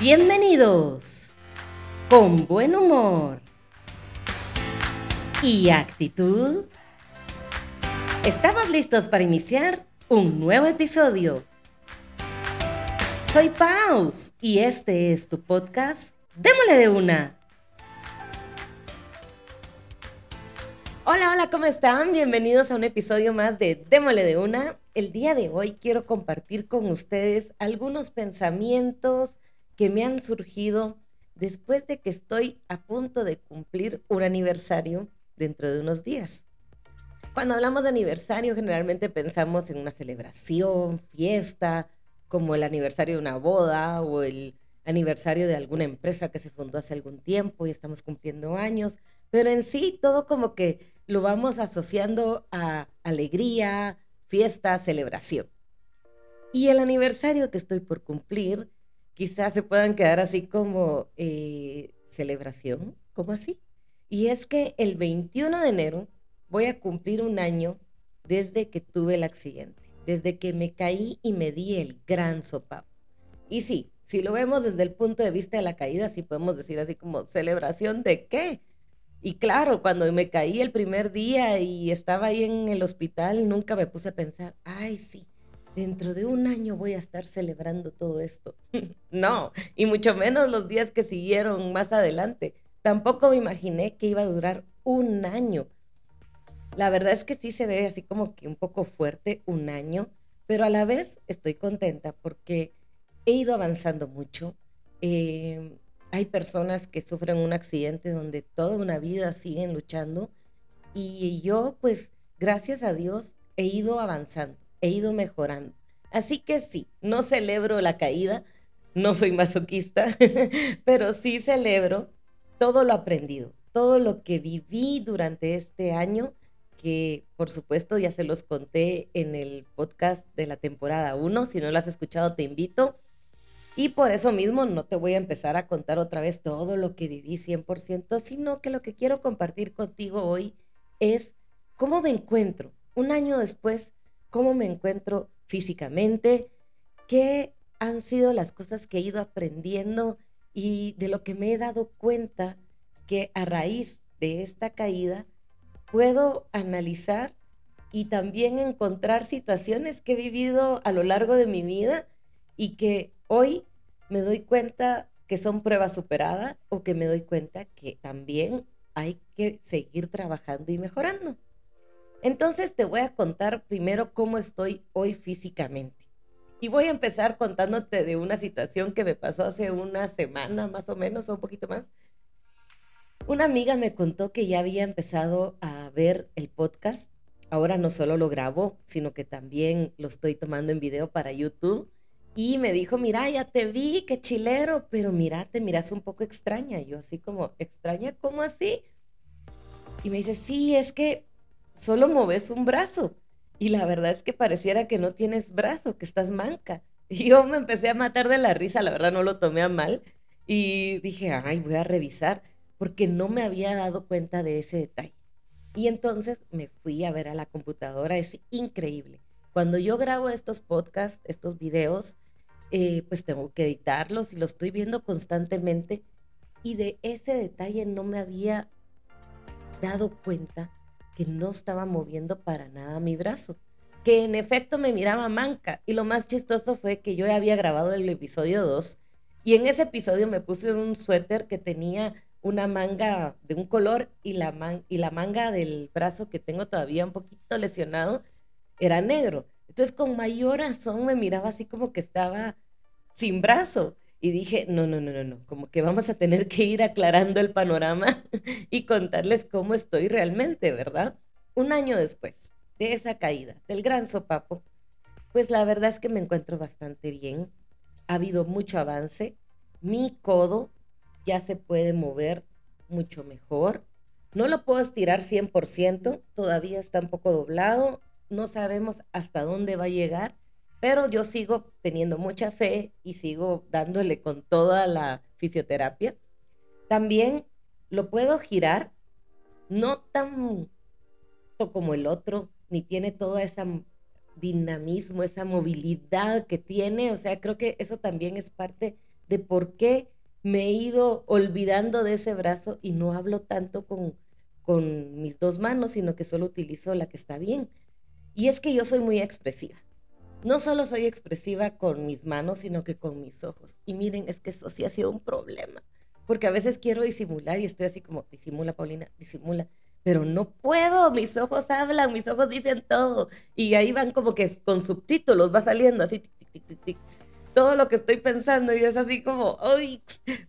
Bienvenidos con buen humor y actitud. Estamos listos para iniciar un nuevo episodio. Soy Paus y este es tu podcast Démosle de una. Hola, hola, ¿cómo están? Bienvenidos a un episodio más de Démosle de una. El día de hoy quiero compartir con ustedes algunos pensamientos que me han surgido después de que estoy a punto de cumplir un aniversario dentro de unos días. Cuando hablamos de aniversario, generalmente pensamos en una celebración, fiesta, como el aniversario de una boda o el aniversario de alguna empresa que se fundó hace algún tiempo y estamos cumpliendo años, pero en sí todo como que lo vamos asociando a alegría, fiesta, celebración. Y el aniversario que estoy por cumplir, quizás se puedan quedar así como eh, celebración, como así. Y es que el 21 de enero voy a cumplir un año desde que tuve el accidente, desde que me caí y me di el gran sopapo. Y sí, si lo vemos desde el punto de vista de la caída, sí podemos decir así como celebración de qué, y claro, cuando me caí el primer día y estaba ahí en el hospital, nunca me puse a pensar, ay, sí, dentro de un año voy a estar celebrando todo esto. no, y mucho menos los días que siguieron más adelante. Tampoco me imaginé que iba a durar un año. La verdad es que sí se ve así como que un poco fuerte un año, pero a la vez estoy contenta porque he ido avanzando mucho. Eh, hay personas que sufren un accidente donde toda una vida siguen luchando y yo pues gracias a Dios he ido avanzando, he ido mejorando. Así que sí, no celebro la caída, no soy masoquista, pero sí celebro todo lo aprendido, todo lo que viví durante este año, que por supuesto ya se los conté en el podcast de la temporada 1, si no lo has escuchado te invito y por eso mismo no te voy a empezar a contar otra vez todo lo que viví 100%, sino que lo que quiero compartir contigo hoy es cómo me encuentro un año después, cómo me encuentro físicamente, qué han sido las cosas que he ido aprendiendo y de lo que me he dado cuenta que a raíz de esta caída puedo analizar y también encontrar situaciones que he vivido a lo largo de mi vida y que hoy me doy cuenta que son pruebas superadas o que me doy cuenta que también hay que seguir trabajando y mejorando. Entonces te voy a contar primero cómo estoy hoy físicamente. Y voy a empezar contándote de una situación que me pasó hace una semana más o menos o un poquito más. Una amiga me contó que ya había empezado a ver el podcast. Ahora no solo lo grabo, sino que también lo estoy tomando en video para YouTube y me dijo, mira, ya te vi, qué chilero, pero mira, te miras un poco extraña. yo así como, ¿extraña? ¿Cómo así? Y me dice, sí, es que solo moves un brazo. Y la verdad es que pareciera que no tienes brazo, que estás manca. Y yo me empecé a matar de la risa, la verdad no lo tomé a mal. Y dije, ay, voy a revisar, porque no me había dado cuenta de ese detalle. Y entonces me fui a ver a la computadora, es increíble. Cuando yo grabo estos podcasts, estos videos, eh, pues tengo que editarlos y lo estoy viendo constantemente. Y de ese detalle no me había dado cuenta que no estaba moviendo para nada mi brazo, que en efecto me miraba manca. Y lo más chistoso fue que yo había grabado el episodio 2 y en ese episodio me puse un suéter que tenía una manga de un color y la, y la manga del brazo que tengo todavía un poquito lesionado era negro. Entonces con mayor razón me miraba así como que estaba sin brazo. Y dije, no, no, no, no, no, como que vamos a tener que ir aclarando el panorama y contarles cómo estoy realmente, ¿verdad? Un año después de esa caída, del gran sopapo, pues la verdad es que me encuentro bastante bien. Ha habido mucho avance. Mi codo ya se puede mover mucho mejor. No lo puedo estirar 100%, todavía está un poco doblado. No sabemos hasta dónde va a llegar, pero yo sigo teniendo mucha fe y sigo dándole con toda la fisioterapia. También lo puedo girar, no tan como el otro, ni tiene toda esa dinamismo, esa movilidad que tiene. O sea, creo que eso también es parte de por qué me he ido olvidando de ese brazo y no hablo tanto con, con mis dos manos, sino que solo utilizo la que está bien. Y es que yo soy muy expresiva. No solo soy expresiva con mis manos, sino que con mis ojos. Y miren, es que eso sí ha sido un problema. Porque a veces quiero disimular y estoy así como, disimula, Paulina, disimula. Pero no puedo, mis ojos hablan, mis ojos dicen todo. Y ahí van como que con subtítulos, va saliendo así, tic, tic, tic, tic, todo lo que estoy pensando y es así como, ¡ay!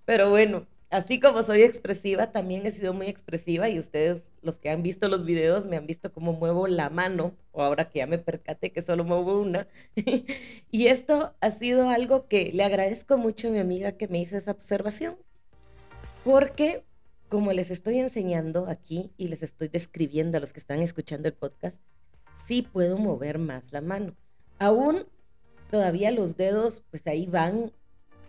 Pero bueno, así como soy expresiva, también he sido muy expresiva y ustedes, los que han visto los videos, me han visto cómo muevo la mano, o ahora que ya me percaté que solo muevo una. y esto ha sido algo que le agradezco mucho a mi amiga que me hizo esa observación, porque como les estoy enseñando aquí y les estoy describiendo a los que están escuchando el podcast, sí puedo mover más la mano. Aún todavía los dedos, pues ahí van,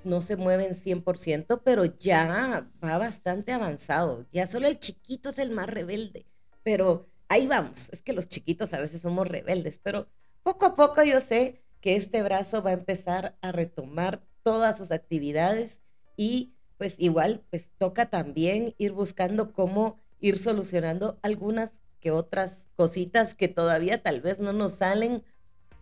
no se mueven 100%, pero ya va bastante avanzado. Ya solo el chiquito es el más rebelde, pero ahí vamos. Es que los chiquitos a veces somos rebeldes, pero poco a poco yo sé que este brazo va a empezar a retomar todas sus actividades y pues igual pues toca también ir buscando cómo ir solucionando algunas que otras cositas que todavía tal vez no nos salen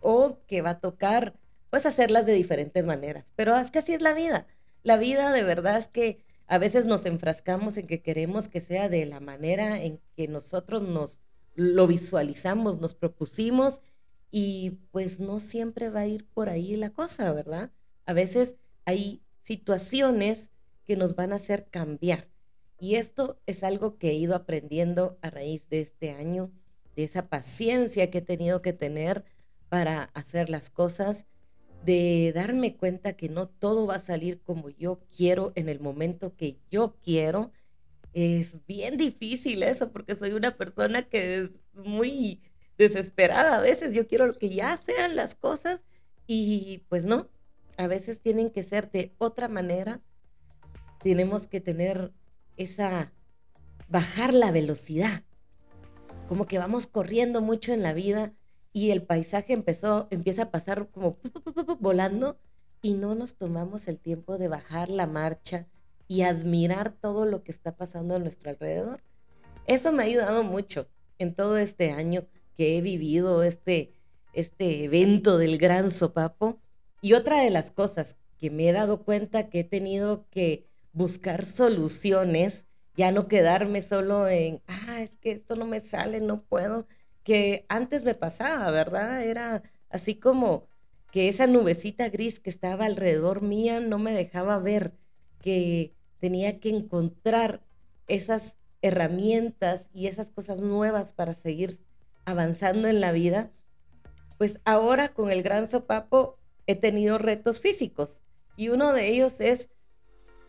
o que va a tocar pues hacerlas de diferentes maneras. Pero es que así es la vida. La vida de verdad es que a veces nos enfrascamos en que queremos que sea de la manera en que nosotros nos lo visualizamos, nos propusimos y pues no siempre va a ir por ahí la cosa, ¿verdad? A veces hay situaciones que nos van a hacer cambiar. Y esto es algo que he ido aprendiendo a raíz de este año, de esa paciencia que he tenido que tener para hacer las cosas de darme cuenta que no todo va a salir como yo quiero en el momento que yo quiero. Es bien difícil eso porque soy una persona que es muy desesperada a veces. Yo quiero que ya sean las cosas y pues no, a veces tienen que ser de otra manera. Tenemos que tener esa, bajar la velocidad. Como que vamos corriendo mucho en la vida y el paisaje empezó, empieza a pasar como volando y no nos tomamos el tiempo de bajar la marcha y admirar todo lo que está pasando a nuestro alrededor. Eso me ha ayudado mucho en todo este año que he vivido este, este evento del gran sopapo. Y otra de las cosas que me he dado cuenta que he tenido que buscar soluciones, ya no quedarme solo en, ah, es que esto no me sale, no puedo, que antes me pasaba, ¿verdad? Era así como que esa nubecita gris que estaba alrededor mía no me dejaba ver que tenía que encontrar esas herramientas y esas cosas nuevas para seguir avanzando en la vida. Pues ahora con el gran sopapo he tenido retos físicos y uno de ellos es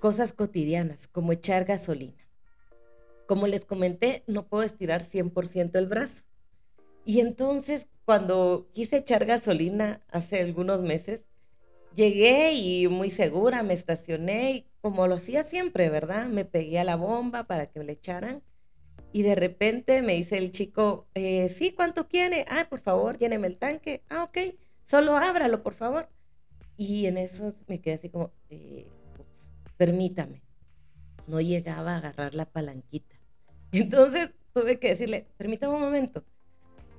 cosas cotidianas como echar gasolina. Como les comenté, no puedo estirar 100% el brazo. Y entonces, cuando quise echar gasolina hace algunos meses, llegué y muy segura me estacioné y como lo hacía siempre, ¿verdad? Me pegué a la bomba para que le echaran. Y de repente me dice el chico, eh, sí, ¿cuánto quiere? Ah, por favor, lléneme el tanque. Ah, ok, solo ábralo, por favor. Y en eso me quedé así como, eh, permítame. No llegaba a agarrar la palanquita. Entonces tuve que decirle, permítame un momento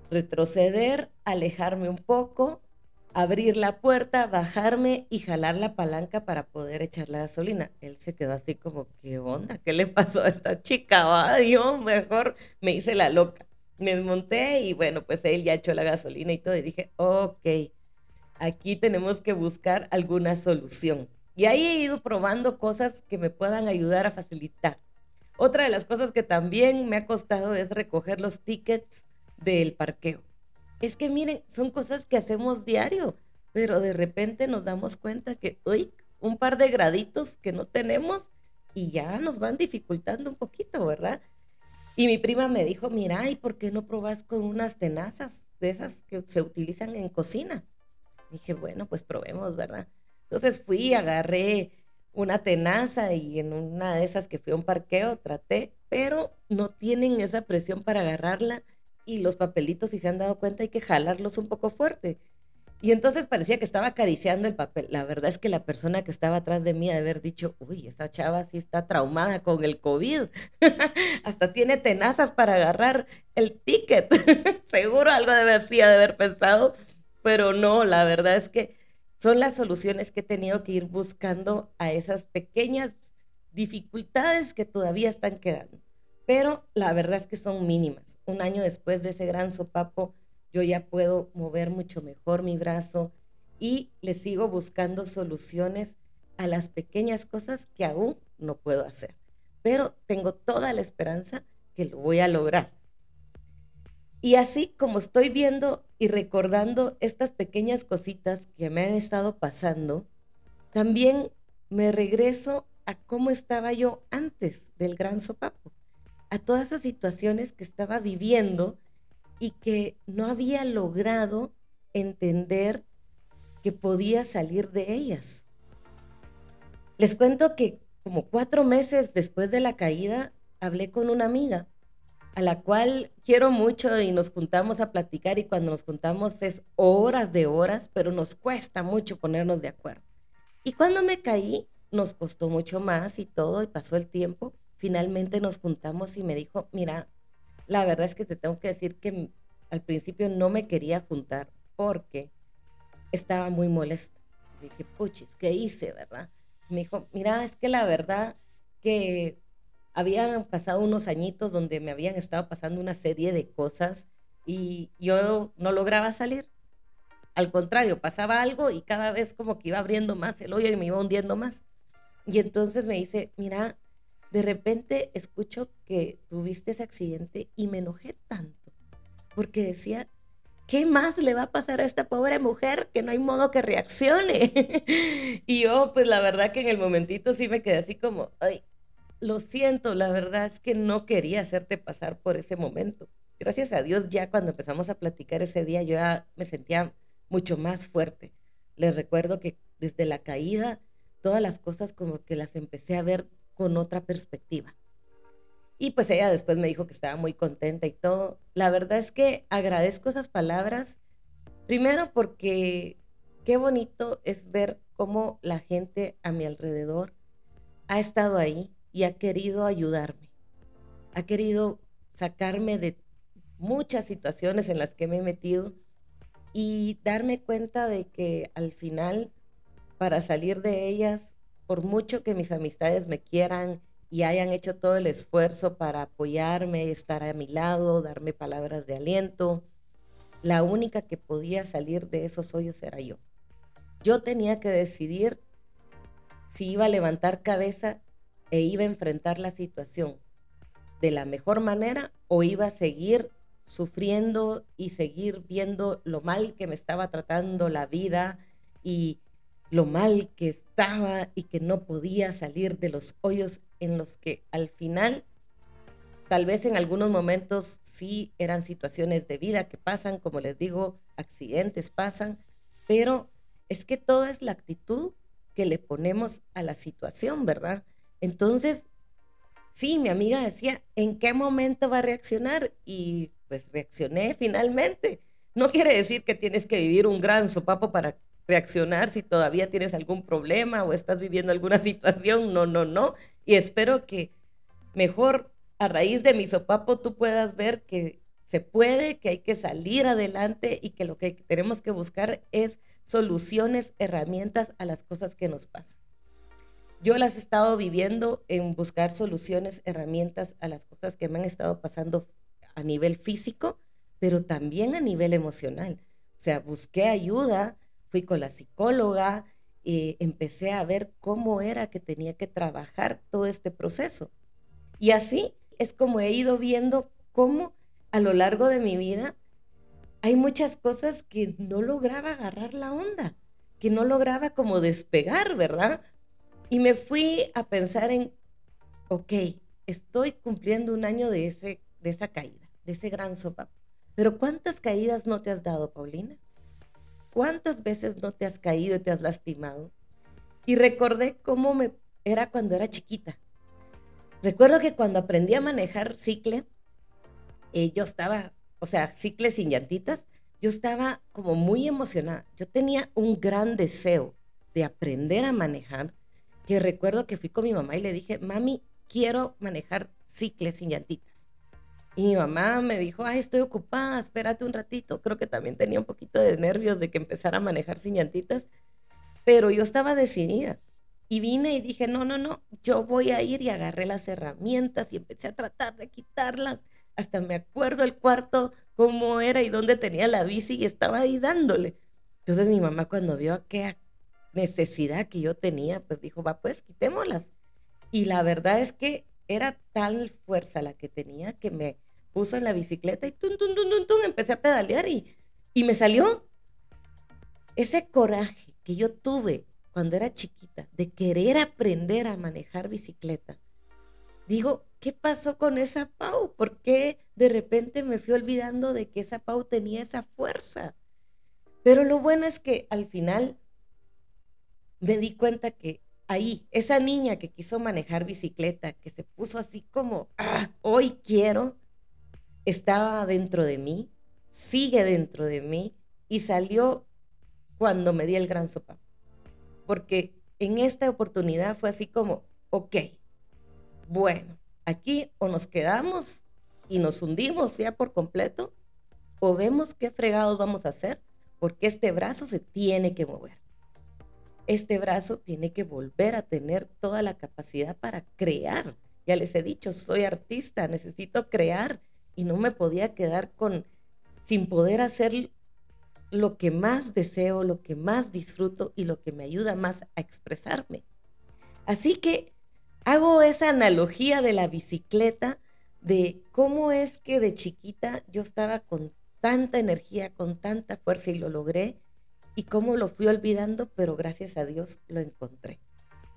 retroceder, alejarme un poco, abrir la puerta, bajarme y jalar la palanca para poder echar la gasolina. Él se quedó así como, ¿qué onda? ¿Qué le pasó a esta chica? Va, mejor me hice la loca. Me desmonté y bueno, pues él ya echó la gasolina y todo. Y dije, ok, aquí tenemos que buscar alguna solución. Y ahí he ido probando cosas que me puedan ayudar a facilitar. Otra de las cosas que también me ha costado es recoger los tickets del parqueo. Es que miren, son cosas que hacemos diario, pero de repente nos damos cuenta que, uy, un par de graditos que no tenemos y ya nos van dificultando un poquito, ¿verdad? Y mi prima me dijo, mira, ¿y por qué no probas con unas tenazas de esas que se utilizan en cocina? dije, bueno, pues probemos, ¿verdad? Entonces fui, agarré una tenaza y en una de esas que fui a un parqueo traté, pero no tienen esa presión para agarrarla y los papelitos, si se han dado cuenta, hay que jalarlos un poco fuerte. Y entonces parecía que estaba acariciando el papel. La verdad es que la persona que estaba atrás de mí de haber dicho, uy, esa chava sí está traumada con el COVID. Hasta tiene tenazas para agarrar el ticket. Seguro algo de haber sí, de haber pensado, pero no, la verdad es que son las soluciones que he tenido que ir buscando a esas pequeñas dificultades que todavía están quedando. Pero la verdad es que son mínimas. Un año después de ese gran sopapo, yo ya puedo mover mucho mejor mi brazo y le sigo buscando soluciones a las pequeñas cosas que aún no puedo hacer. Pero tengo toda la esperanza que lo voy a lograr. Y así como estoy viendo y recordando estas pequeñas cositas que me han estado pasando, también me regreso a cómo estaba yo antes del gran sopapo, a todas esas situaciones que estaba viviendo y que no había logrado entender que podía salir de ellas. Les cuento que como cuatro meses después de la caída, hablé con una amiga a la cual quiero mucho y nos juntamos a platicar y cuando nos juntamos es horas de horas, pero nos cuesta mucho ponernos de acuerdo. Y cuando me caí, nos costó mucho más y todo y pasó el tiempo, finalmente nos juntamos y me dijo, mira, la verdad es que te tengo que decir que al principio no me quería juntar porque estaba muy molesta. dije, puchis, ¿qué hice, verdad? me dijo, mira, es que la verdad que habían pasado unos añitos donde me habían estado pasando una serie de cosas y yo no lograba salir. Al contrario, pasaba algo y cada vez como que iba abriendo más el hoyo y me iba hundiendo más. Y entonces me dice, mira, de repente escucho que tuviste ese accidente y me enojé tanto, porque decía, ¿qué más le va a pasar a esta pobre mujer que no hay modo que reaccione? y yo, pues la verdad que en el momentito sí me quedé así como, ay, lo siento, la verdad es que no quería hacerte pasar por ese momento. Gracias a Dios, ya cuando empezamos a platicar ese día, yo ya me sentía mucho más fuerte. Les recuerdo que desde la caída, todas las cosas como que las empecé a ver con otra perspectiva. Y pues ella después me dijo que estaba muy contenta y todo. La verdad es que agradezco esas palabras, primero porque qué bonito es ver cómo la gente a mi alrededor ha estado ahí y ha querido ayudarme. Ha querido sacarme de muchas situaciones en las que me he metido y darme cuenta de que al final, para salir de ellas, por mucho que mis amistades me quieran y hayan hecho todo el esfuerzo para apoyarme, estar a mi lado, darme palabras de aliento, la única que podía salir de esos hoyos era yo. Yo tenía que decidir si iba a levantar cabeza e iba a enfrentar la situación de la mejor manera o iba a seguir sufriendo y seguir viendo lo mal que me estaba tratando la vida y lo mal que estaba y que no podía salir de los hoyos en los que al final, tal vez en algunos momentos sí eran situaciones de vida que pasan, como les digo, accidentes pasan, pero es que toda es la actitud que le ponemos a la situación, ¿verdad? Entonces, sí, mi amiga decía, ¿en qué momento va a reaccionar? Y pues reaccioné finalmente. No quiere decir que tienes que vivir un gran sopapo para reaccionar si todavía tienes algún problema o estás viviendo alguna situación. No, no, no. Y espero que mejor a raíz de mi sopapo tú puedas ver que se puede, que hay que salir adelante y que lo que tenemos que buscar es soluciones, herramientas a las cosas que nos pasan. Yo las he estado viviendo en buscar soluciones, herramientas a las cosas que me han estado pasando a nivel físico, pero también a nivel emocional. O sea, busqué ayuda fui con la psicóloga, y empecé a ver cómo era que tenía que trabajar todo este proceso. Y así es como he ido viendo cómo a lo largo de mi vida hay muchas cosas que no lograba agarrar la onda, que no lograba como despegar, ¿verdad? Y me fui a pensar en, ok, estoy cumpliendo un año de, ese, de esa caída, de ese gran sopa. Pero ¿cuántas caídas no te has dado, Paulina? ¿Cuántas veces no te has caído y te has lastimado? Y recordé cómo me era cuando era chiquita. Recuerdo que cuando aprendí a manejar cicle, eh, yo estaba, o sea, cicle sin llantitas, yo estaba como muy emocionada. Yo tenía un gran deseo de aprender a manejar, que recuerdo que fui con mi mamá y le dije, mami, quiero manejar cicles sin llantitas. Y mi mamá me dijo, ay, estoy ocupada, espérate un ratito. Creo que también tenía un poquito de nervios de que empezara a manejar sin llantitas, pero yo estaba decidida. Y vine y dije, no, no, no, yo voy a ir y agarré las herramientas y empecé a tratar de quitarlas. Hasta me acuerdo el cuarto, cómo era y dónde tenía la bici y estaba ahí dándole. Entonces mi mamá cuando vio aquella necesidad que yo tenía, pues dijo, va, pues quitémoslas. Y la verdad es que era tal fuerza la que tenía que me puso en la bicicleta y tun, tun, tun, tun, tun, empecé a pedalear y, y me salió ese coraje que yo tuve cuando era chiquita de querer aprender a manejar bicicleta. Digo, ¿qué pasó con esa Pau? ¿Por qué de repente me fui olvidando de que esa Pau tenía esa fuerza? Pero lo bueno es que al final me di cuenta que ahí, esa niña que quiso manejar bicicleta, que se puso así como, ah, hoy quiero, estaba dentro de mí, sigue dentro de mí y salió cuando me di el gran sopa. Porque en esta oportunidad fue así como, ok, bueno, aquí o nos quedamos y nos hundimos ya por completo, o vemos qué fregados vamos a hacer, porque este brazo se tiene que mover. Este brazo tiene que volver a tener toda la capacidad para crear. Ya les he dicho, soy artista, necesito crear y no me podía quedar con sin poder hacer lo que más deseo, lo que más disfruto y lo que me ayuda más a expresarme. Así que hago esa analogía de la bicicleta, de cómo es que de chiquita yo estaba con tanta energía, con tanta fuerza y lo logré, y cómo lo fui olvidando, pero gracias a Dios lo encontré.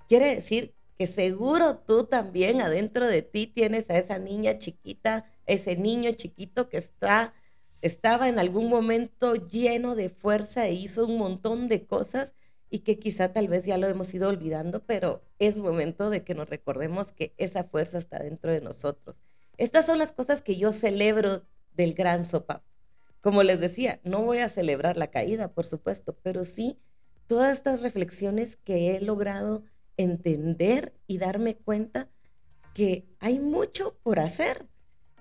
Quiere decir que seguro tú también adentro de ti tienes a esa niña chiquita, ese niño chiquito que está, estaba en algún momento lleno de fuerza e hizo un montón de cosas y que quizá tal vez ya lo hemos ido olvidando, pero es momento de que nos recordemos que esa fuerza está dentro de nosotros. Estas son las cosas que yo celebro del gran sopa. Como les decía, no voy a celebrar la caída, por supuesto, pero sí todas estas reflexiones que he logrado entender y darme cuenta que hay mucho por hacer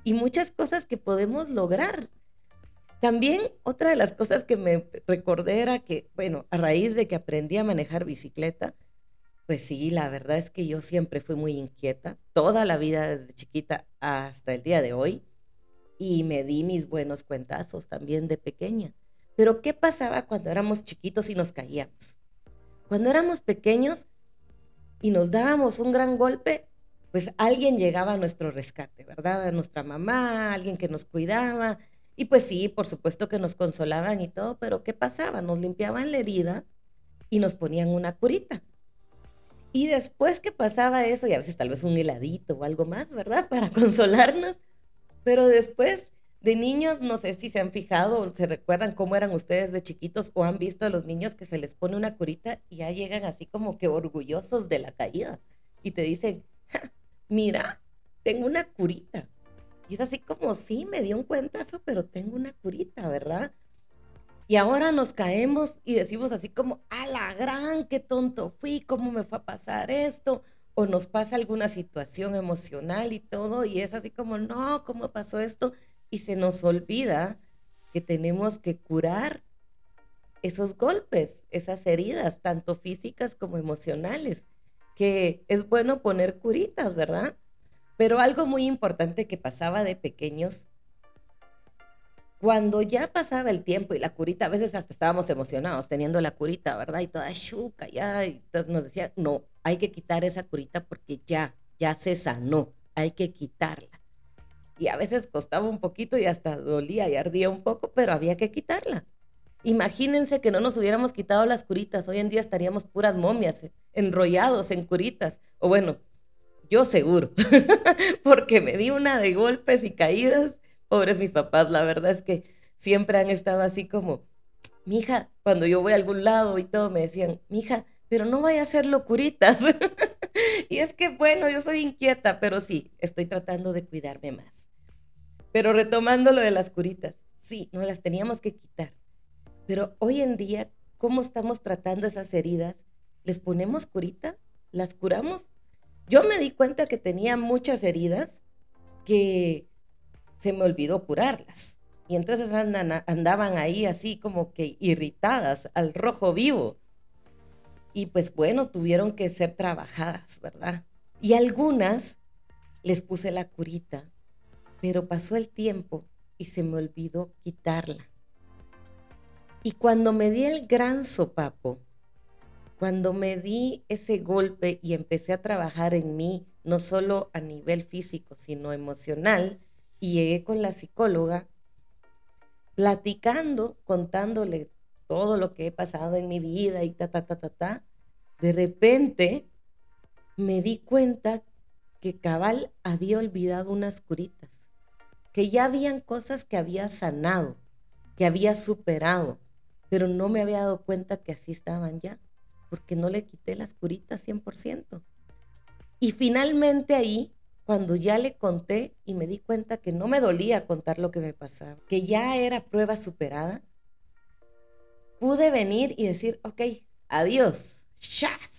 y muchas cosas que podemos lograr. También otra de las cosas que me recordé era que, bueno, a raíz de que aprendí a manejar bicicleta, pues sí, la verdad es que yo siempre fui muy inquieta, toda la vida desde chiquita hasta el día de hoy, y me di mis buenos cuentazos también de pequeña. Pero ¿qué pasaba cuando éramos chiquitos y nos caíamos? Cuando éramos pequeños, y nos dábamos un gran golpe, pues alguien llegaba a nuestro rescate, ¿verdad? Nuestra mamá, alguien que nos cuidaba. Y pues sí, por supuesto que nos consolaban y todo, pero ¿qué pasaba? Nos limpiaban la herida y nos ponían una curita. Y después que pasaba eso, y a veces tal vez un heladito o algo más, ¿verdad? Para consolarnos. Pero después de niños, no sé si se han fijado o se recuerdan cómo eran ustedes de chiquitos o han visto a los niños que se les pone una curita y ya llegan así como que orgullosos de la caída y te dicen, mira, tengo una curita. Y es así como, sí, me dio un cuentazo, pero tengo una curita, ¿verdad? Y ahora nos caemos y decimos así como, a la gran, qué tonto fui, cómo me fue a pasar esto, o nos pasa alguna situación emocional y todo, y es así como, no, ¿cómo pasó esto? Y se nos olvida que tenemos que curar esos golpes, esas heridas, tanto físicas como emocionales, que es bueno poner curitas, ¿verdad? Pero algo muy importante que pasaba de pequeños, cuando ya pasaba el tiempo y la curita, a veces hasta estábamos emocionados teniendo la curita, ¿verdad? Y toda chuca, ya, y nos decía, no, hay que quitar esa curita porque ya, ya se sanó, hay que quitarla y a veces costaba un poquito y hasta dolía y ardía un poco, pero había que quitarla. Imagínense que no nos hubiéramos quitado las curitas, hoy en día estaríamos puras momias, eh, enrollados en curitas. O bueno, yo seguro, porque me di una de golpes y caídas. Pobres mis papás, la verdad es que siempre han estado así como, mija, cuando yo voy a algún lado y todo, me decían, mija, pero no vaya a hacer locuritas. y es que, bueno, yo soy inquieta, pero sí, estoy tratando de cuidarme más. Pero retomando lo de las curitas, Sí, nos las teníamos que quitar. Pero hoy en día, ¿cómo estamos tratando esas heridas? ¿Les ponemos curita? ¿Las curamos? Yo me di cuenta que tenía muchas heridas que se me olvidó curarlas. Y entonces andaban ahí así como que irritadas al rojo vivo. Y pues bueno, tuvieron que ser trabajadas, ¿verdad? Y algunas les puse la curita, pero pasó el tiempo y se me olvidó quitarla. Y cuando me di el gran sopapo, cuando me di ese golpe y empecé a trabajar en mí, no solo a nivel físico, sino emocional, y llegué con la psicóloga, platicando, contándole todo lo que he pasado en mi vida y ta, ta, ta, ta, ta, de repente me di cuenta que Cabal había olvidado unas curitas, que ya habían cosas que había sanado, que había superado, pero no me había dado cuenta que así estaban ya, porque no le quité las curitas 100%. Y finalmente ahí, cuando ya le conté y me di cuenta que no me dolía contar lo que me pasaba, que ya era prueba superada, pude venir y decir, ok, adiós, chas.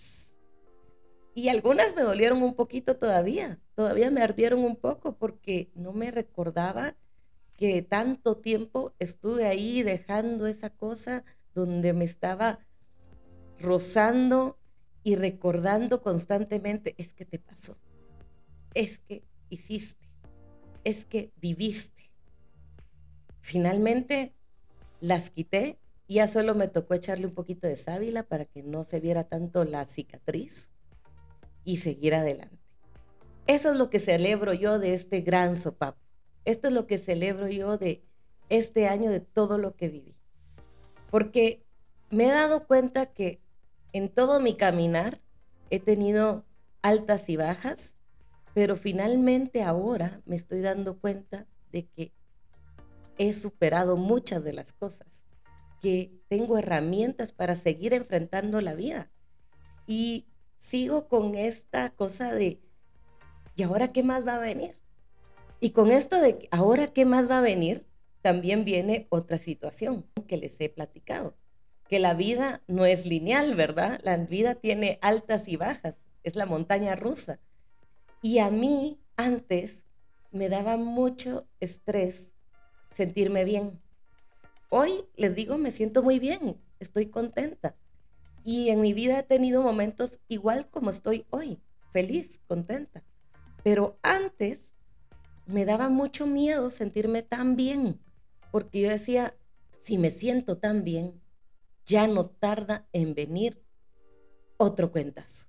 Y algunas me dolieron un poquito todavía, todavía me ardieron un poco porque no me recordaba que tanto tiempo estuve ahí dejando esa cosa donde me estaba rozando y recordando constantemente, es que te pasó, es que hiciste, es que viviste. Finalmente las quité y ya solo me tocó echarle un poquito de sábila para que no se viera tanto la cicatriz y seguir adelante. Eso es lo que celebro yo de este gran sopapo. Esto es lo que celebro yo de este año, de todo lo que viví. Porque me he dado cuenta que en todo mi caminar he tenido altas y bajas, pero finalmente ahora me estoy dando cuenta de que he superado muchas de las cosas, que tengo herramientas para seguir enfrentando la vida. Y sigo con esta cosa de, ¿y ahora qué más va a venir? Y con esto de, ¿ahora qué más va a venir? También viene otra situación que les he platicado que la vida no es lineal, ¿verdad? La vida tiene altas y bajas, es la montaña rusa. Y a mí antes me daba mucho estrés sentirme bien. Hoy les digo, me siento muy bien, estoy contenta. Y en mi vida he tenido momentos igual como estoy hoy, feliz, contenta. Pero antes me daba mucho miedo sentirme tan bien, porque yo decía, si me siento tan bien, ya no tarda en venir otro cuentas.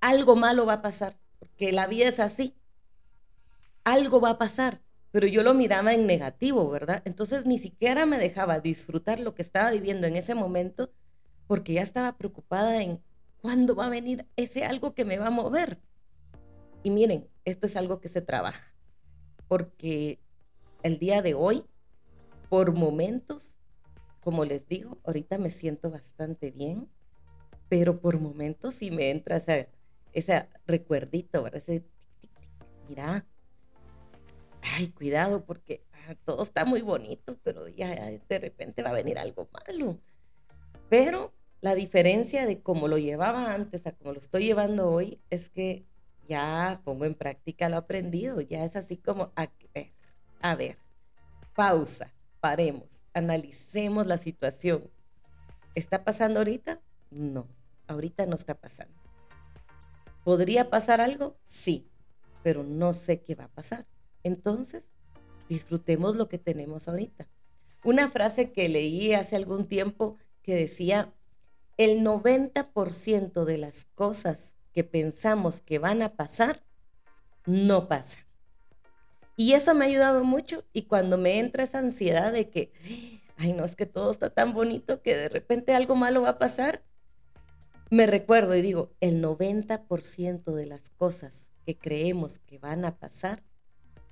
Algo malo va a pasar, porque la vida es así. Algo va a pasar, pero yo lo miraba en negativo, ¿verdad? Entonces ni siquiera me dejaba disfrutar lo que estaba viviendo en ese momento, porque ya estaba preocupada en cuándo va a venir ese algo que me va a mover. Y miren, esto es algo que se trabaja, porque el día de hoy, por momentos, como les digo, ahorita me siento bastante bien, pero por momentos sí me entra ese, recuerdito, ¿verdad? Ese, mira, ay, cuidado porque ah, todo está muy bonito, pero ya de repente va a venir algo malo. Pero la diferencia de cómo lo llevaba antes a cómo lo estoy llevando hoy es que ya pongo en práctica lo aprendido, ya es así como, a ver, a ver, pausa, paremos analicemos la situación. ¿Está pasando ahorita? No, ahorita no está pasando. ¿Podría pasar algo? Sí, pero no sé qué va a pasar. Entonces, disfrutemos lo que tenemos ahorita. Una frase que leí hace algún tiempo que decía, el 90% de las cosas que pensamos que van a pasar, no pasan. Y eso me ha ayudado mucho y cuando me entra esa ansiedad de que, ay, no, es que todo está tan bonito que de repente algo malo va a pasar, me recuerdo y digo, el 90% de las cosas que creemos que van a pasar,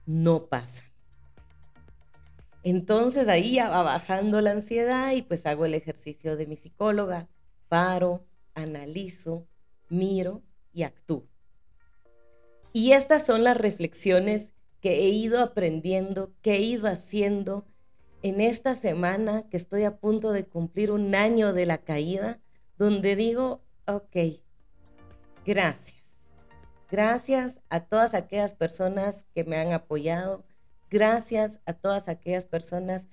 no pasan. Entonces ahí ya va bajando la ansiedad y pues hago el ejercicio de mi psicóloga, paro, analizo, miro y actúo. Y estas son las reflexiones que he ido aprendiendo, que he ido haciendo en esta semana que estoy a punto de cumplir un año de la caída, donde digo, ok, gracias. Gracias a todas aquellas personas que me han apoyado. Gracias a todas aquellas personas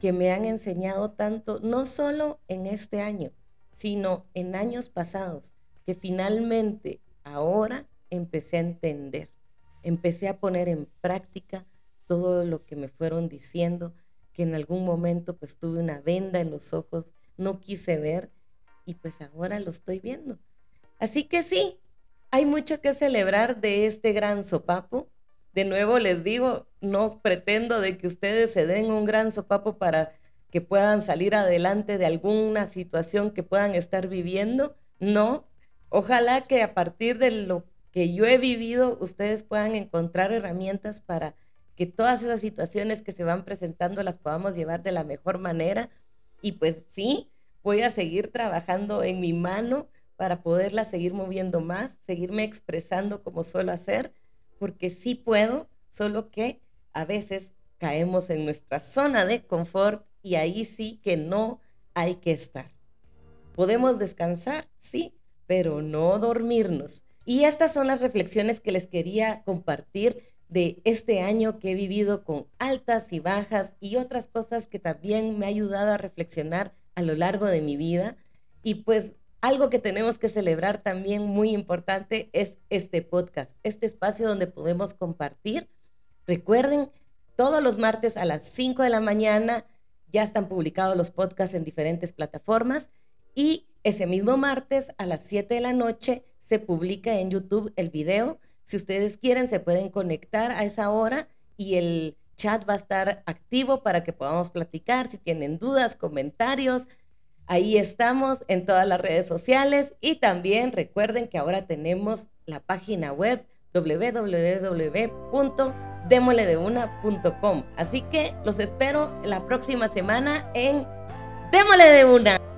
que me han enseñado tanto, no solo en este año, sino en años pasados, que finalmente ahora empecé a entender, empecé a poner en práctica todo lo que me fueron diciendo, que en algún momento pues tuve una venda en los ojos, no quise ver y pues ahora lo estoy viendo. Así que sí, hay mucho que celebrar de este gran sopapo. De nuevo les digo, no pretendo de que ustedes se den un gran sopapo para que puedan salir adelante de alguna situación que puedan estar viviendo. No, ojalá que a partir de lo que yo he vivido, ustedes puedan encontrar herramientas para que todas esas situaciones que se van presentando las podamos llevar de la mejor manera. Y pues sí, voy a seguir trabajando en mi mano para poderla seguir moviendo más, seguirme expresando como suelo hacer, porque sí puedo, solo que a veces caemos en nuestra zona de confort y ahí sí que no hay que estar. Podemos descansar, sí, pero no dormirnos. Y estas son las reflexiones que les quería compartir de este año que he vivido con altas y bajas y otras cosas que también me ha ayudado a reflexionar a lo largo de mi vida. Y pues algo que tenemos que celebrar también muy importante es este podcast, este espacio donde podemos compartir. Recuerden, todos los martes a las 5 de la mañana ya están publicados los podcasts en diferentes plataformas y ese mismo martes a las 7 de la noche se publica en YouTube el video. Si ustedes quieren, se pueden conectar a esa hora y el chat va a estar activo para que podamos platicar. Si tienen dudas, comentarios, Ahí estamos en todas las redes sociales y también recuerden que ahora tenemos la página web www.demoledeuna.com. Así que los espero la próxima semana en Démole de una.